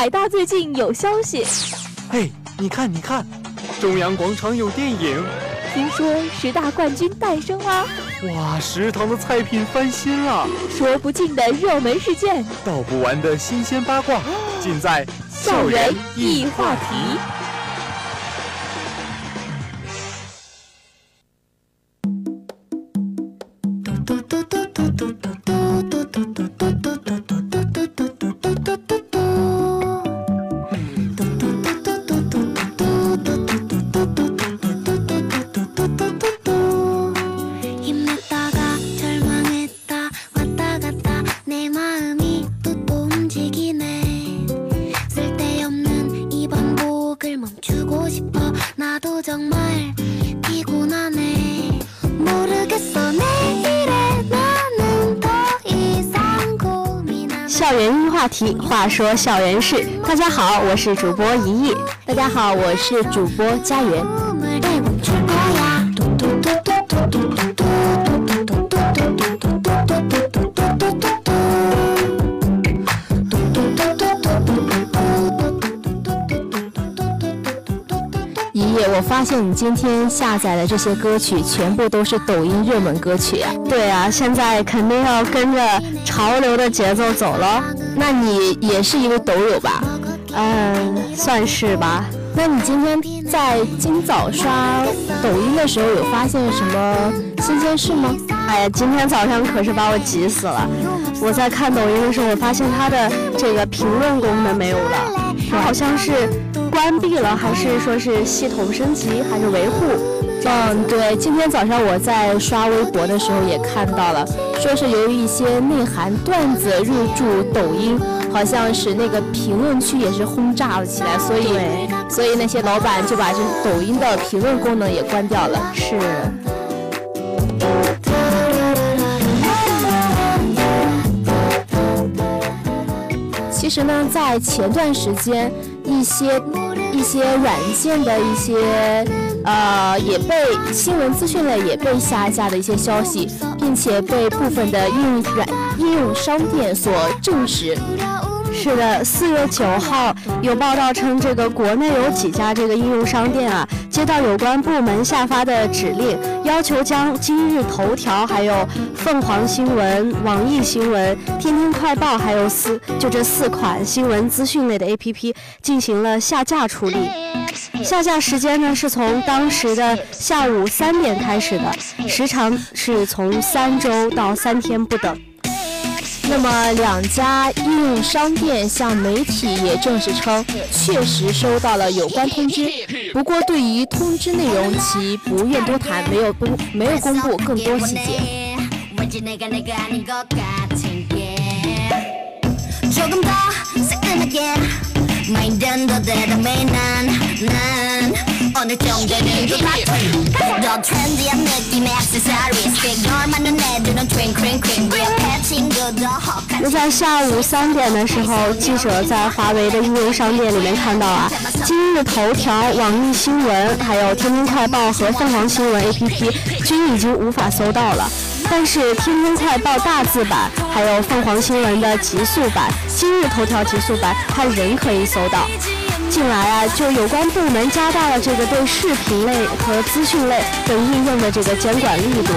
海大最近有消息。嘿，你看，你看，中央广场有电影。听说十大冠军诞生了。哇，食堂的菜品翻新了。说不尽的热门事件，道不完的新鲜八卦，尽在校园一话题。话说校园事。大家好，我是主播一艺。大家好，我是主播佳媛。我发现你今天下载的这些歌曲全部都是抖音热门歌曲啊！对啊，现在肯定要跟着潮流的节奏走了。那你也是一个抖友吧？嗯，算是吧。那你今天在今早刷抖音的时候有发现什么新鲜事吗？哎呀，今天早上可是把我急死了！我在看抖音的时候，我发现它的这个评论功能没有了，它好像是。关闭了，还是说是系统升级，还是维护？嗯，对，今天早上我在刷微博的时候也看到了，说是由于一些内涵段子入驻抖音，好像是那个评论区也是轰炸了起来，所以，所以那些老板就把这抖音的评论功能也关掉了。是。其实呢，在前段时间。一些一些软件的一些呃，也被新闻资讯类也被下架的一些消息，并且被部分的应用软应用商店所证实。是的，四月九号有报道称，这个国内有几家这个应用商店啊，接到有关部门下发的指令，要求将今日头条、还有凤凰新闻、网易新闻、天天快报，还有四就这四款新闻资讯类的 APP 进行了下架处理。下架时间呢，是从当时的下午三点开始的，时长是从三周到三天不等。那么，两家应用商店向媒体也证实称，确实收到了有关通知。不过，对于通知内容，其不愿多谈，没有公没有公布更多细节。那在下午三点的时候，记者在华为的应用商店里面看到啊，今日头条、网易新闻、还有天天快报和凤凰新闻 APP 均已经无法搜到了。但是天天快报大字版，还有凤凰新闻的极速版、今日头条极速版，它仍可以搜到。近来啊，就有关部门加大了这个对视频类和资讯类等应用的这个监管力度。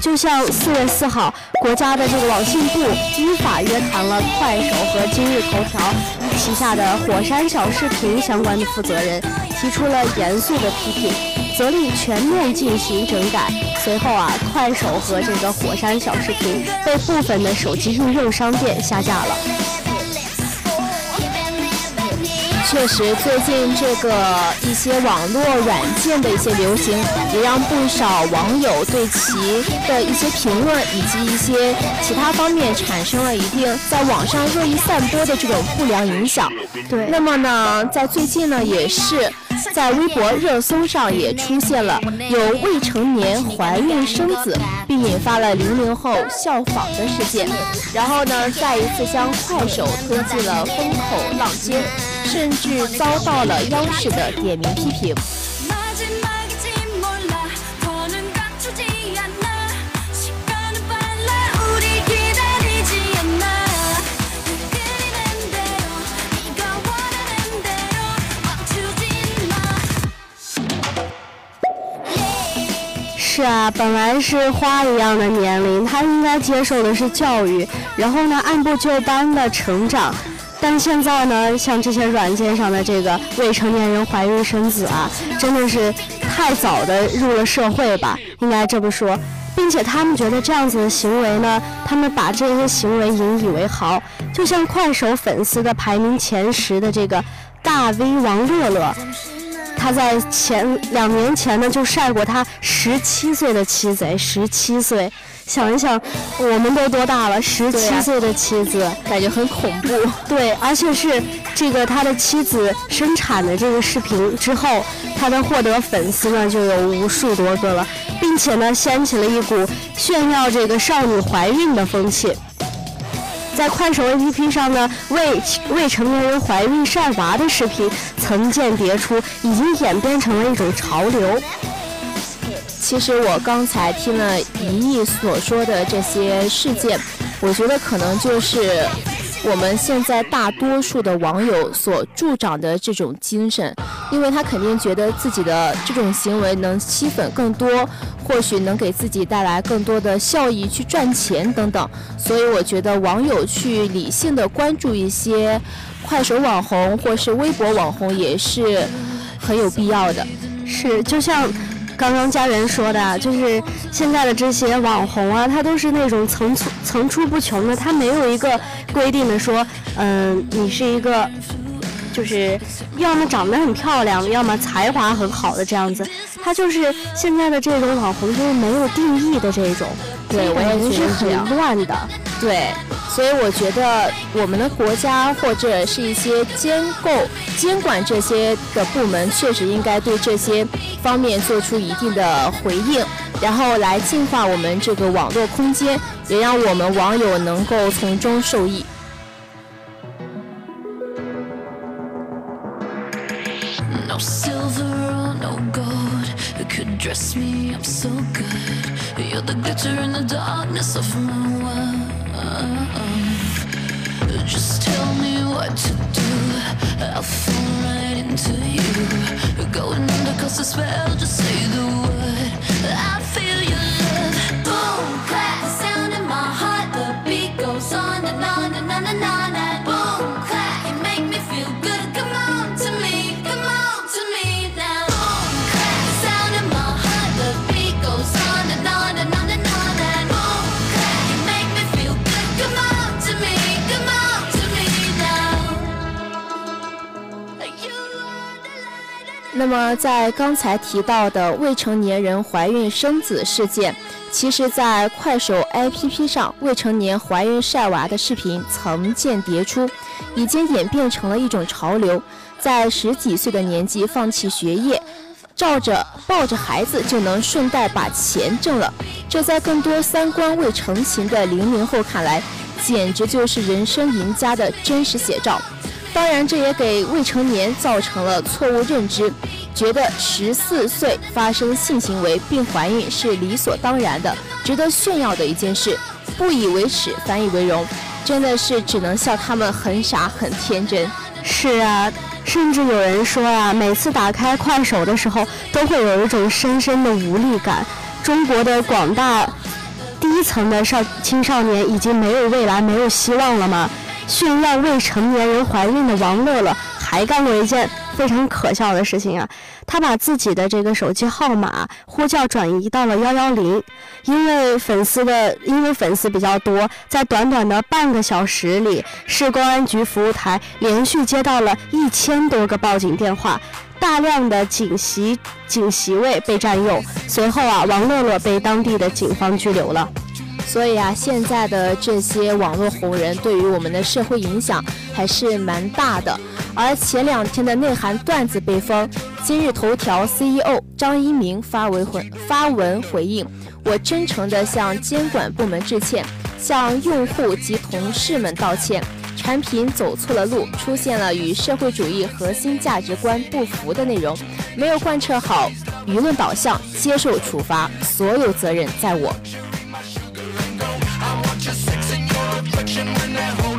就像四月四号，国家的这个网信部依法约谈了快手和今日头条旗下的火山小视频相关的负责人，提出了严肃的批评，责令全面进行整改。随后啊，快手和这个火山小视频被部分的手机应用商店下架了。确实，最近这个一些网络软件的一些流行，也让不少网友对其的一些评论以及一些其他方面产生了一定在网上恶意散播的这种不良影响。对，那么呢，在最近呢，也是在微博热搜上也出现了有未成年怀孕生子，并引发了零零后效仿的事件，然后呢，再一次将快手推进了风口浪尖。甚至遭到了央视的点名批评。是啊，本来是花一样的年龄，他应该接受的是教育，然后呢，按部就班的成长。但现在呢，像这些软件上的这个未成年人怀孕生子啊，真的是太早的入了社会吧，应该这么说。并且他们觉得这样子的行为呢，他们把这些行为引以为豪。就像快手粉丝的排名前十的这个大 V 王乐乐，他在前两年前呢就晒过他十七岁的妻子，十七岁。想一想，我们都多大了？十七岁的妻子，感觉很恐怖。对，而且是这个他的妻子生产的这个视频之后，他的获得粉丝呢就有无数多个了，并且呢掀起了一股炫耀这个少女怀孕的风气。在快手 APP 上呢，未未成年人怀孕晒娃的视频层见叠出，已经演变成了一种潮流。其实我刚才听了一亿所说的这些事件，我觉得可能就是我们现在大多数的网友所助长的这种精神，因为他肯定觉得自己的这种行为能吸粉更多，或许能给自己带来更多的效益去赚钱等等，所以我觉得网友去理性的关注一些快手网红或是微博网红也是很有必要的，是就像。刚刚家园说的，就是现在的这些网红啊，他都是那种层出层出不穷的，他没有一个规定的说，嗯，你是一个，就是要么长得很漂亮，要么才华很好的这样子，他就是现在的这种网红就是没有定义的这种，对我也觉得很乱的，对。所以我觉得我们的国家或者是一些监构、监管这些的部门，确实应该对这些方面做出一定的回应，然后来净化我们这个网络空间，也让我们网友能够从中受益。I'll fall right into you. Going under cause the spell, just say the word. 那么，在刚才提到的未成年人怀孕生子事件，其实，在快手 APP 上，未成年怀孕晒娃的视频层见迭出，已经演变成了一种潮流。在十几岁的年纪放弃学业，照着抱着孩子就能顺带把钱挣了，这在更多三观未成型的零零后看来，简直就是人生赢家的真实写照。当然，这也给未成年造成了错误认知，觉得十四岁发生性行为并怀孕是理所当然的，值得炫耀的一件事，不以为耻，反以为荣，真的是只能笑他们很傻很天真。是啊，甚至有人说啊，每次打开快手的时候，都会有一种深深的无力感。中国的广大低层的少青少年已经没有未来、没有希望了吗？炫耀未成年人怀孕的王乐乐还干过一件非常可笑的事情啊！他把自己的这个手机号码呼叫转移到了幺幺零，因为粉丝的因为粉丝比较多，在短短的半个小时里，市公安局服务台连续接到了一千多个报警电话，大量的警席警席位被占用。随后啊，王乐乐被当地的警方拘留了。所以啊，现在的这些网络红人对于我们的社会影响还是蛮大的。而前两天的内涵段子被封，今日头条 CEO 张一鸣发文回发文回应：“我真诚地向监管部门致歉，向用户及同事们道歉。产品走错了路，出现了与社会主义核心价值观不符的内容，没有贯彻好舆论导向，接受处罚，所有责任在我。” that home.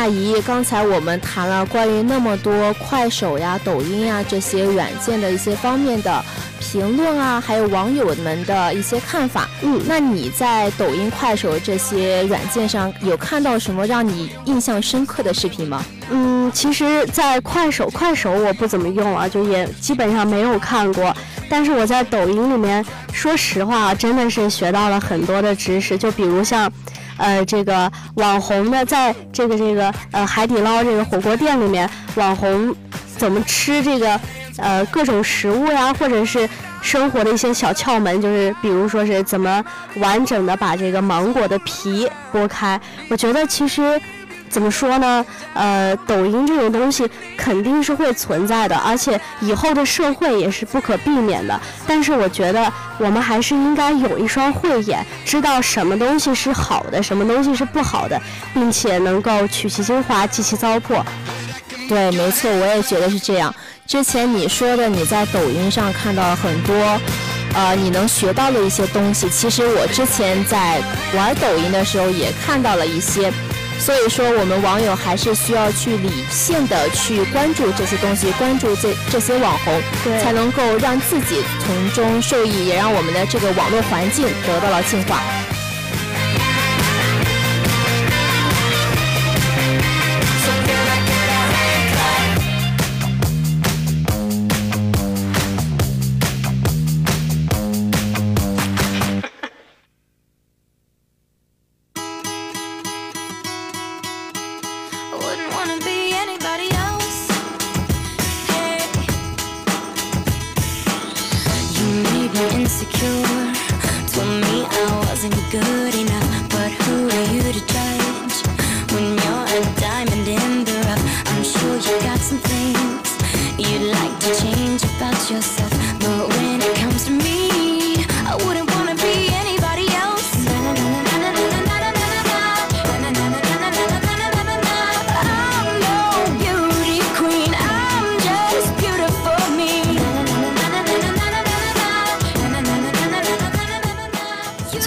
那姨，刚才我们谈了关于那么多快手呀、抖音呀这些软件的一些方面的评论啊，还有网友们的一些看法。嗯，那你在抖音、快手这些软件上有看到什么让你印象深刻的视频吗？嗯，其实，在快手，快手我不怎么用啊，就也基本上没有看过。但是我在抖音里面，说实话啊，真的是学到了很多的知识。就比如像，呃，这个网红呢，在这个这个呃海底捞这个火锅店里面，网红怎么吃这个呃各种食物呀，或者是生活的一些小窍门，就是比如说是怎么完整的把这个芒果的皮剥开。我觉得其实。怎么说呢？呃，抖音这种东西肯定是会存在的，而且以后的社会也是不可避免的。但是我觉得我们还是应该有一双慧眼，知道什么东西是好的，什么东西是不好的，并且能够取其精华，弃其糟粕。对，没错，我也觉得是这样。之前你说的，你在抖音上看到很多，呃，你能学到的一些东西，其实我之前在玩抖音的时候也看到了一些。所以说，我们网友还是需要去理性的去关注这些东西，关注这这些网红，才能够让自己从中受益，也让我们的这个网络环境得到了净化。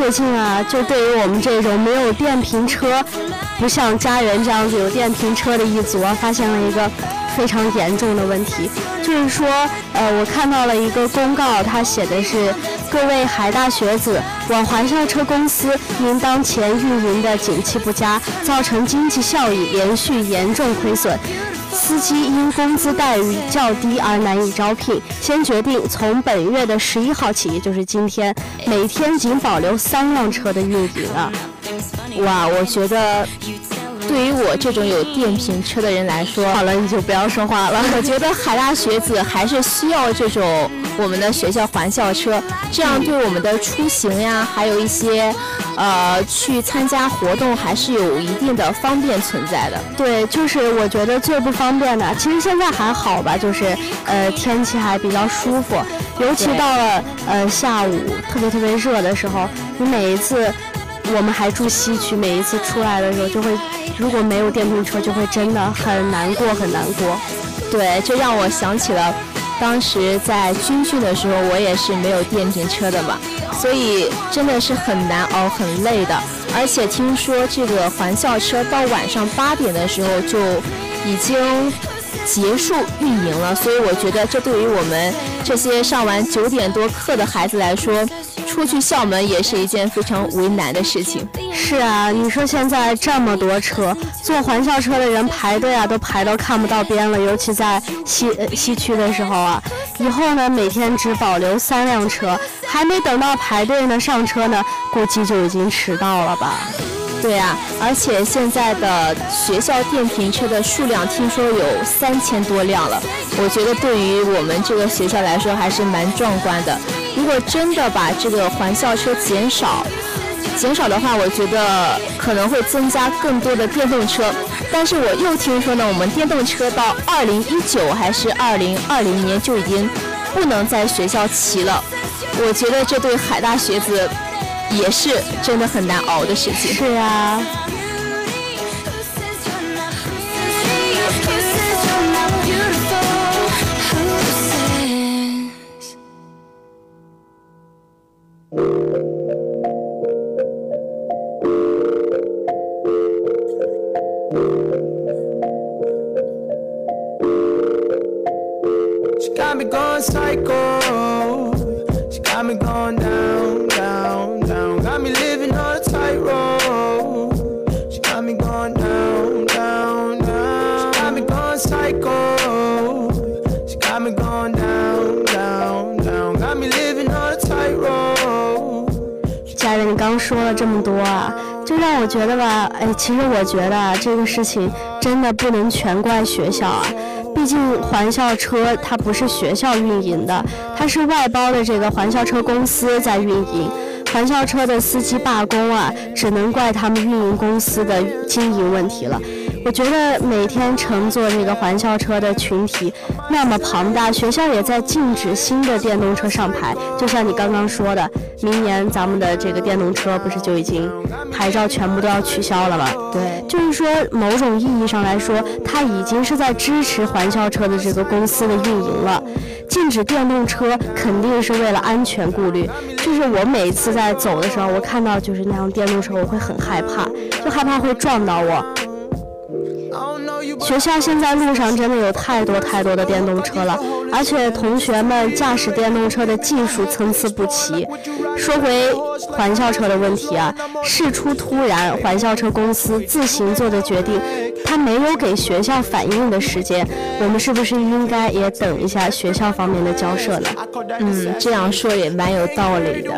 最近啊，就对于我们这种没有电瓶车，不像家人这样子有电瓶车的一族，发现了一个非常严重的问题，就是说，呃，我看到了一个公告，它写的是各位海大学子，往环校车公司因当前运营的景气不佳，造成经济效益连续严重亏损。司机因工资待遇较低而难以招聘，先决定从本月的十一号起，也就是今天，每天仅保留三辆车的运营啊！哇，我觉得对于我这种有电瓶车的人来说，好了，你就不要说话了。我觉得海大学子还是需要这种我们的学校环校车，这样对我们的出行呀，还有一些。呃，去参加活动还是有一定的方便存在的。对，就是我觉得最不方便的，其实现在还好吧，就是呃天气还比较舒服，尤其到了呃下午特别特别热的时候，你每一次我们还住西区，每一次出来的时候就会，如果没有电瓶车，就会真的很难过很难过。对，这让我想起了当时在军训的时候，我也是没有电瓶车的嘛。所以真的是很难熬、很累的，而且听说这个环校车到晚上八点的时候就已经结束运营了，所以我觉得这对于我们这些上完九点多课的孩子来说，出去校门也是一件非常为难的事情。是啊，你说现在这么多车，坐环校车的人排队啊，都排到看不到边了，尤其在西西区的时候啊。以后呢，每天只保留三辆车，还没等到排队呢上车呢，估计就已经迟到了吧？对呀，而且现在的学校电瓶车的数量听说有三千多辆了，我觉得对于我们这个学校来说还是蛮壮观的。如果真的把这个环校车减少，减少的话，我觉得可能会增加更多的电动车。但是我又听说呢，我们电动车到二零一九还是二零二零年就已经不能在学校骑了。我觉得这对海大学子也是真的很难熬的事情。对啊。我觉得啊，这个事情真的不能全怪学校啊。毕竟环校车它不是学校运营的，它是外包的这个环校车公司在运营。环校车的司机罢工啊，只能怪他们运营公司的经营问题了。我觉得每天乘坐这个环校车的群体那么庞大，学校也在禁止新的电动车上牌。就像你刚刚说的，明年咱们的这个电动车不是就已经牌照全部都要取消了吗？对，就是说，某种意义上来说，它已经是在支持环校车的这个公司的运营了。禁止电动车肯定是为了安全顾虑。就是我每一次在走的时候，我看到就是那辆电动车，我会很害怕，就害怕会撞到我。学校现在路上真的有太多太多的电动车了，而且同学们驾驶电动车的技术参差不齐。说回环校车的问题啊，事出突然，环校车公司自行做的决定，他没有给学校反应的时间，我们是不是应该也等一下学校方面的交涉呢？嗯，这样说也蛮有道理的。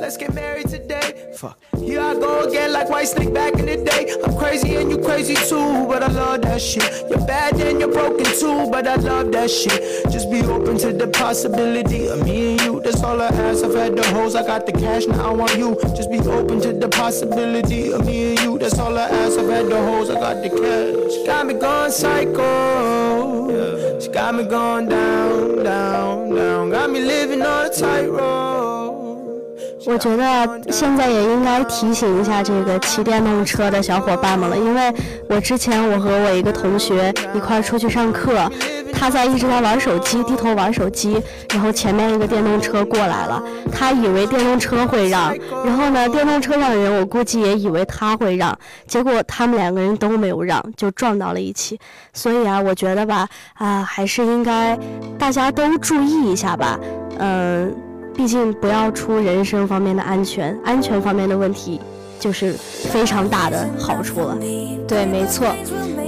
Let's get married today. Fuck. Here I go again, like White Snake back in the day. I'm crazy and you crazy too, but I love that shit. You're bad and you're broken too, but I love that shit. Just be open to the possibility of me and you. That's all I ask. I've had the hoes, I got the cash, She got me going psycho. She got me going down, down, down. Got me living on a tightrope. 我觉得现在也应该提醒一下这个骑电动车的小伙伴们了，因为我之前我和我一个同学一块出去上课，他在一直在玩手机，低头玩手机，然后前面一个电动车过来了，他以为电动车会让，然后呢，电动车上的人我估计也以为他会让，结果他们两个人都没有让，就撞到了一起。所以啊，我觉得吧，啊，还是应该大家都注意一下吧，嗯。毕竟不要出人身方面的安全，安全方面的问题就是非常大的好处了。对，没错。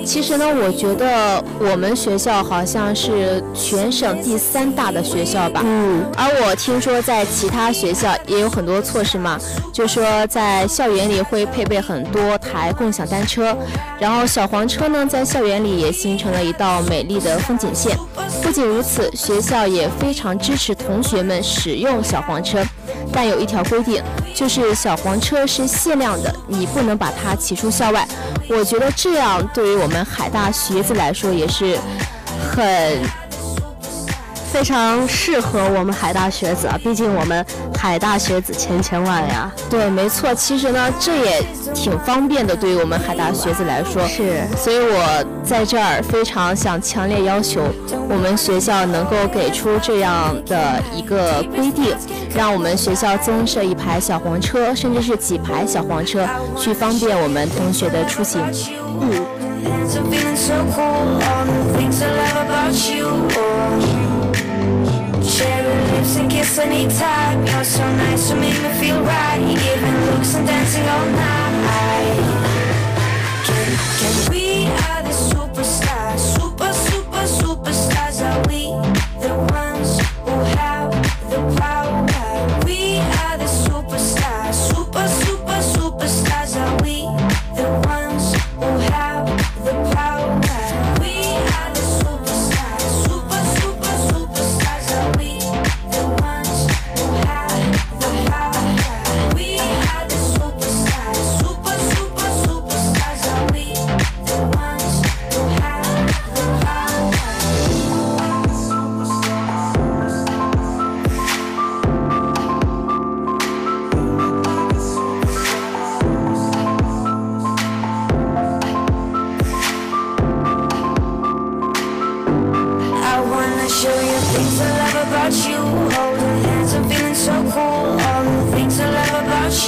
其实呢，我觉得我们学校好像是全省第三大的学校吧。嗯。而我听说在其他学校也有很多措施嘛，就说在校园里会配备很多台共享单车，然后小黄车呢在校园里也形成了一道美丽的风景线。不仅如此，学校也非常支持同学们使用小黄车，但有一条规定，就是小黄车是限量的，你不能把它骑出校外。我觉得这样对于我们海大学子来说也是很非常适合我们海大学子啊，毕竟我们海大学子千千万呀。对，没错。其实呢，这也挺方便的，对于我们海大学子来说。是。所以我在这儿非常想强烈要求我们学校能够给出这样的一个规定，让我们学校增设一排小黄车，甚至是几排小黄车，去方便我们同学的出行。嗯。Kiss anytime. You're so nice, you make me feel right. You giving looks and dancing all night.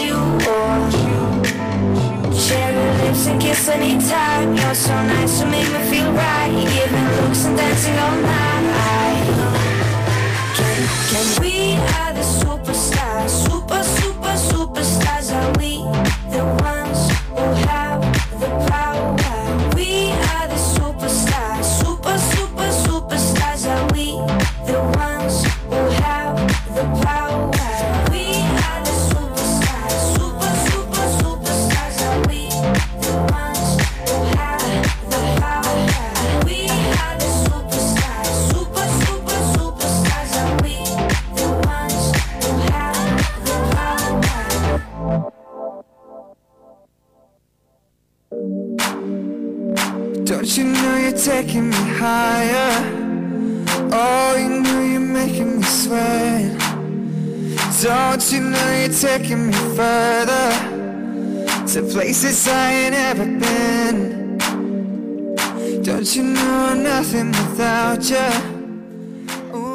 you. Cherry lips and kiss anytime. You're so nice, you make me feel right. Giving looks and dancing all night. Can we are the superstars Super, super, superstars are we?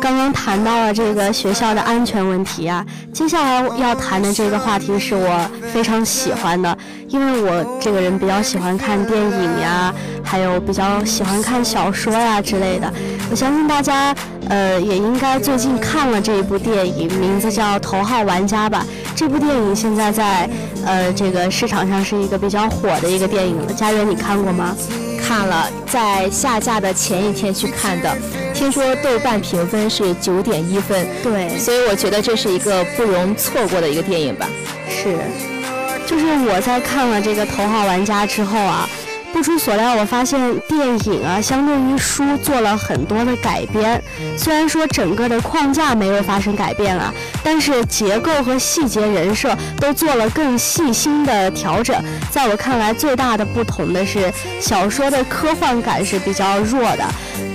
刚刚谈到了这个学校的安全问题啊，接下来要谈的这个话题是我非常喜欢的，因为我这个人比较喜欢看电影呀，还有比较喜欢看小说呀之类的。我相信大家呃也应该最近看了这一部电影，名字叫《头号玩家》吧。这部电影现在在呃这个市场上是一个比较火的一个电影了。家园，你看过吗？看了，在下架的前一天去看的，听说豆瓣评分是九点一分，对，所以我觉得这是一个不容错过的一个电影吧。是，就是我在看了这个《头号玩家》之后啊。不出所料，我发现电影啊，相对于书做了很多的改编。虽然说整个的框架没有发生改变啊，但是结构和细节、人设都做了更细心的调整。在我看来，最大的不同的是，小说的科幻感是比较弱的，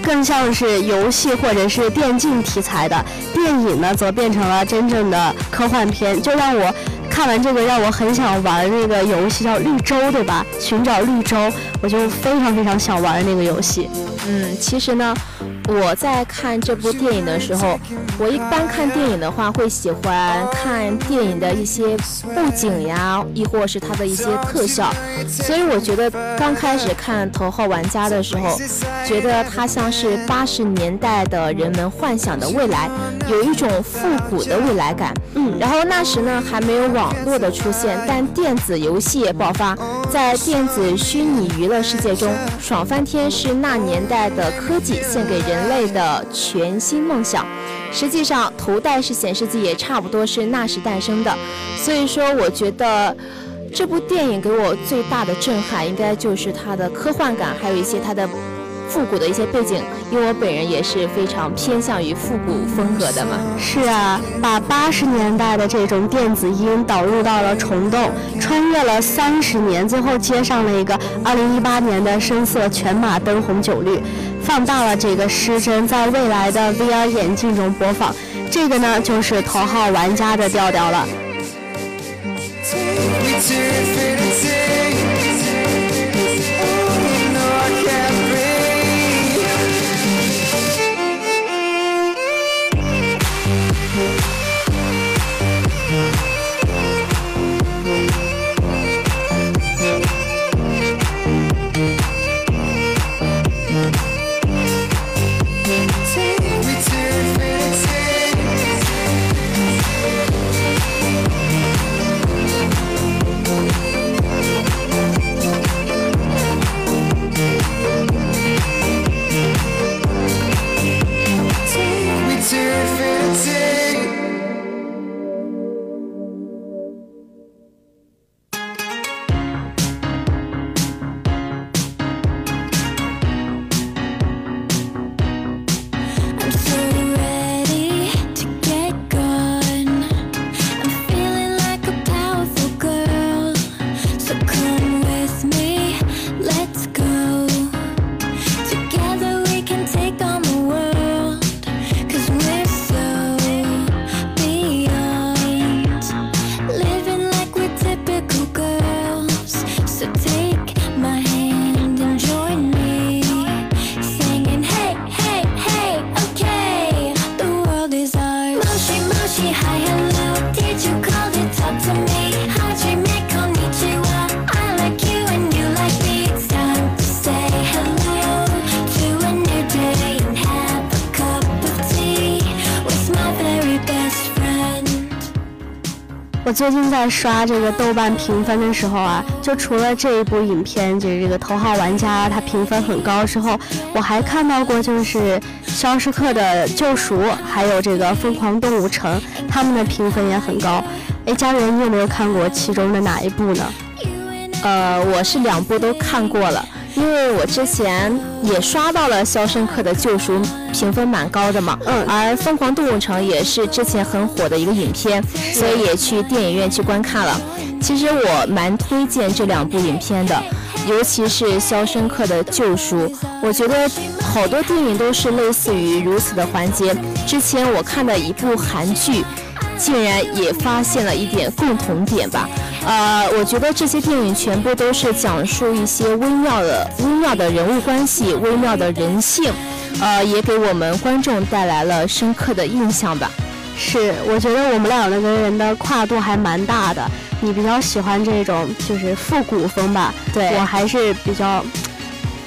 更像是游戏或者是电竞题材的；电影呢，则变成了真正的科幻片，就让我。看完这个，让我很想玩那个游戏，叫绿洲，对吧？寻找绿洲，我就非常非常想玩那个游戏。嗯，其实呢。我在看这部电影的时候，我一般看电影的话会喜欢看电影的一些布景呀，亦或是它的一些特效。所以我觉得刚开始看《头号玩家》的时候，觉得它像是八十年代的人们幻想的未来，有一种复古的未来感。嗯，然后那时呢还没有网络的出现，但电子游戏也爆发，在电子虚拟娱乐世界中爽翻天是那年代的科技献给人。人类的全新梦想，实际上头戴式显示器也差不多是那时诞生的，所以说我觉得这部电影给我最大的震撼，应该就是它的科幻感，还有一些它的复古的一些背景，因为我本人也是非常偏向于复古风格的嘛。是啊，把八十年代的这种电子音导入到了虫洞，穿越了三十年，最后接上了一个二零一八年的深色全马灯红酒绿。放大了这个失真，在未来的 VR 眼镜中播放，这个呢就是头号玩家的调调了。最近在刷这个豆瓣评分的时候啊，就除了这一部影片，就是这个《头号玩家》，它评分很高之后，我还看到过就是《肖申克的救赎》，还有这个《疯狂动物城》，他们的评分也很高。哎，家人，你有没有看过其中的哪一部呢？呃，我是两部都看过了。因为我之前也刷到了《肖申克的救赎》，评分蛮高的嘛。嗯。而《疯狂动物城》也是之前很火的一个影片，所以也去电影院去观看了。其实我蛮推荐这两部影片的，尤其是《肖申克的救赎》，我觉得好多电影都是类似于如此的环节。之前我看的一部韩剧，竟然也发现了一点共同点吧。呃，我觉得这些电影全部都是讲述一些微妙的、微妙的人物关系、微妙的人性，呃，也给我们观众带来了深刻的印象吧。是，我觉得我们两个人的跨度还蛮大的。你比较喜欢这种就是复古风吧？对我还是比较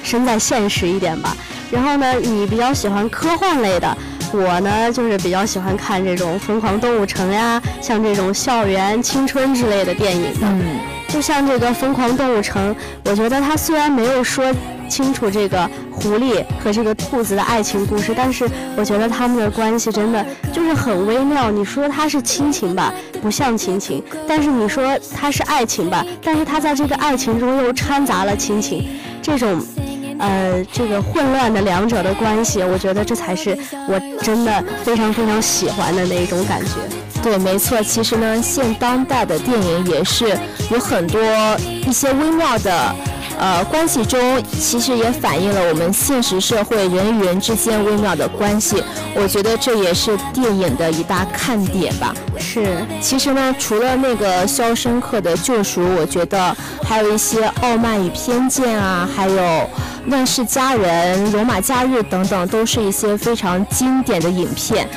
身在现实一点吧。然后呢，你比较喜欢科幻类的，我呢就是比较喜欢看这种《疯狂动物城》呀，像这种校园青春之类的电影的。嗯，就像这个《疯狂动物城》，我觉得它虽然没有说清楚这个狐狸和这个兔子的爱情故事，但是我觉得他们的关系真的就是很微妙。你说它是亲情吧，不像亲情；但是你说它是爱情吧，但是它在这个爱情中又掺杂了亲情，这种。呃，这个混乱的两者的关系，我觉得这才是我真的非常非常喜欢的那一种感觉。对，没错。其实呢，现当代的电影也是有很多一些微妙的，呃，关系中，其实也反映了我们现实社会人与人之间微妙的关系。我觉得这也是电影的一大看点吧。是，其实呢，除了那个《肖申克的救赎》，我觉得还有一些《傲慢与偏见》啊，还有《乱世佳人》《罗马假日》等等，都是一些非常经典的影片。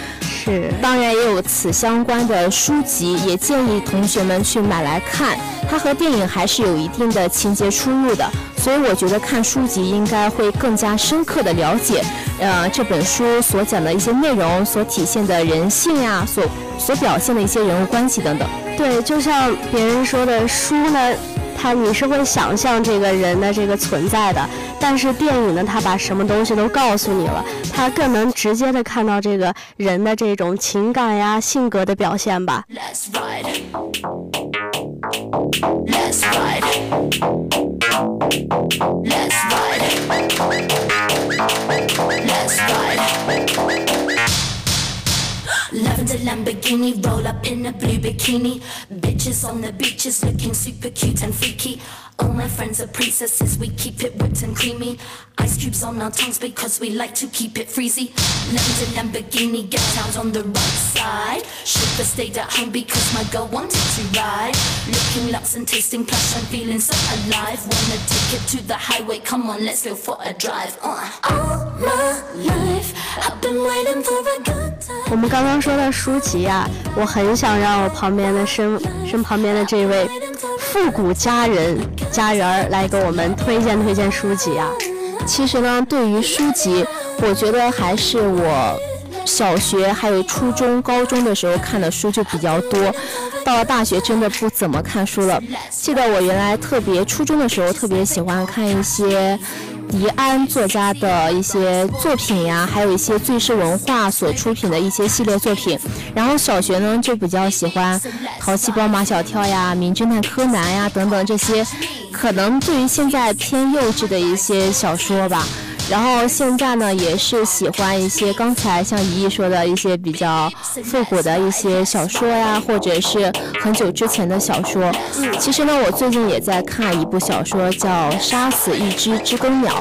是，当然也有此相关的书籍，也建议同学们去买来看。它和电影还是有一定的情节出入的，所以我觉得看书籍应该会更加深刻的了解，呃，这本书所讲的一些内容，所体现的人性呀，所所表现的一些人物关系等等。对，就像别人说的，书呢，它你是会想象这个人的这个存在的，但是电影呢，它把什么东西都告诉你了，它更能直接的看到这个人的这种情感呀、性格的表现吧。Let's ride. Let's ride. Let's ride. Let's ride. Lavender Lamborghini, roll up in a blue bikini. Bitches on the beaches looking super cute and freaky. All my friends are princesses, we keep it whipped and creamy. Ice cubes on our tongues because we like to keep it freezy. Lavender Lamborghini, get out on the right side. Should've stayed at home because my girl wanted to ride. Looking luxe and tasting plush, I'm feeling so alive. Wanna take it to the highway, come on, let's go for a drive. Uh. All my life, I've been waiting for a time. 我们刚刚说到书籍呀、我很想让我旁边的身身旁边的这位复古佳人佳人儿来给我们推荐推荐书籍啊。其实呢，对于书籍，我觉得还是我小学还有初中、高中的时候看的书就比较多，到了大学真的不怎么看书了。记得我原来特别初中的时候特别喜欢看一些。迪安作家的一些作品呀，还有一些最是文化所出品的一些系列作品。然后小学呢就比较喜欢《淘气包马小跳》呀、《名侦探柯南》呀等等这些，可能对于现在偏幼稚的一些小说吧。然后现在呢，也是喜欢一些刚才像怡怡说的一些比较复古的一些小说呀，或者是很久之前的小说。其实呢，我最近也在看一部小说，叫《杀死一只知更鸟》。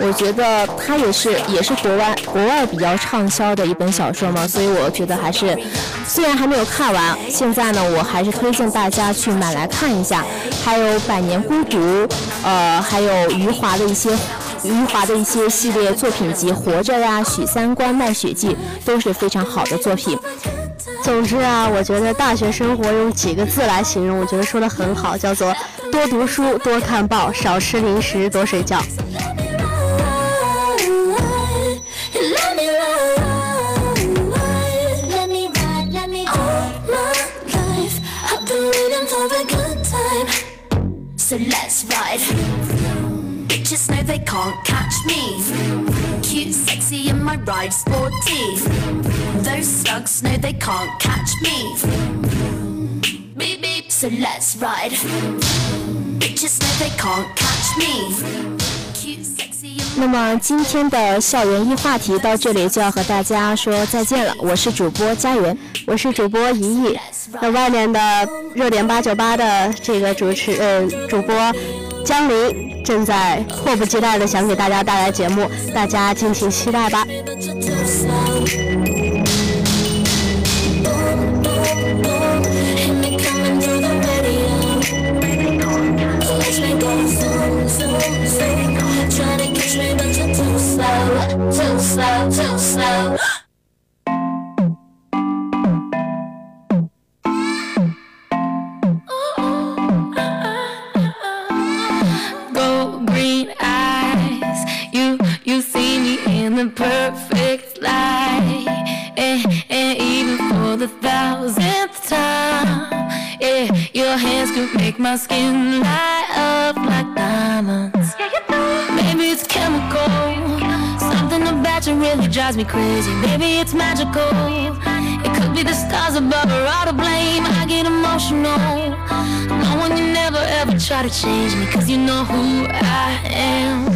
我觉得它也是也是国外国外比较畅销的一本小说嘛，所以我觉得还是虽然还没有看完，现在呢，我还是推荐大家去买来看一下。还有《百年孤独》，呃，还有余华的一些。余华的一些系列作品集，《活着》呀，《许三观卖血记》都是非常好的作品。总之啊，我觉得大学生活用几个字来形容，我觉得说的很好，叫做多读书、多看报、少吃零食、多睡觉。Let me ride, let me ride, let me all my life. I've been waiting for a good time. So let's ride. Bitches know they can't catch me. Cute, sexy, and my ride sporty. Those slugs know they can't catch me. Beep beep. So let's ride. Bitches know they can't catch me. Cute, sexy, and 那么今天的校园一话题到这里就要和大家说再见了。我是主播佳媛，我是主播怡怡。那外面的热点八九八的这个主持呃主播江林正在迫不及待的想给大家带来节目，大家敬请期待吧。Too slow, too slow. My skin light up like diamonds. Maybe it's chemical, something about you really drives me crazy. Maybe it's magical. It could be the stars above or all to blame. I get emotional. Knowing you never ever try to change me, cause you know who I am.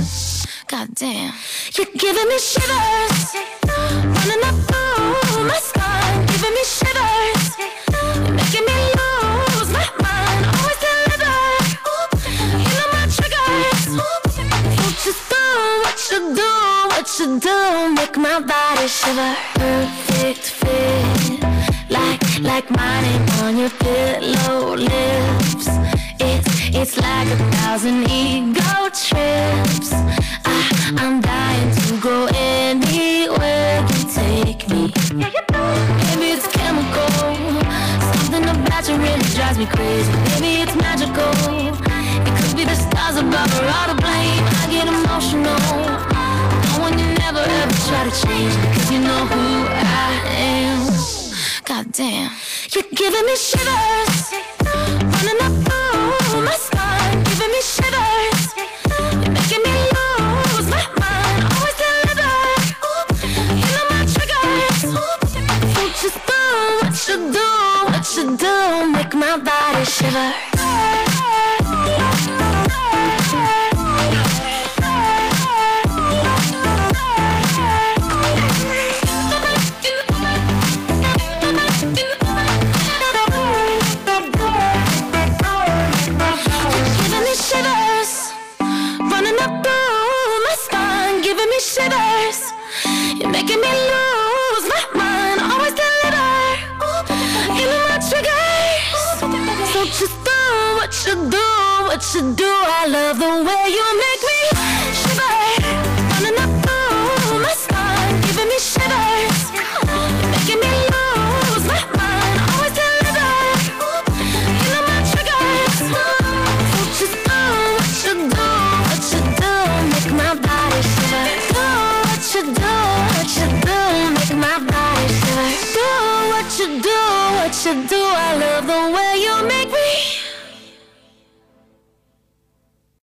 God damn. You're giving me shivers. Shiver. Perfect fit. Like, like my name on your pillow lips. It's, it's like a thousand ego giving me shivers. Running up through my spine. Giving me shivers. You're making me lose my mind. Always deliver. You know my triggers. So just do what you do, what you do. Make my body shiver. You do. I love the way you make me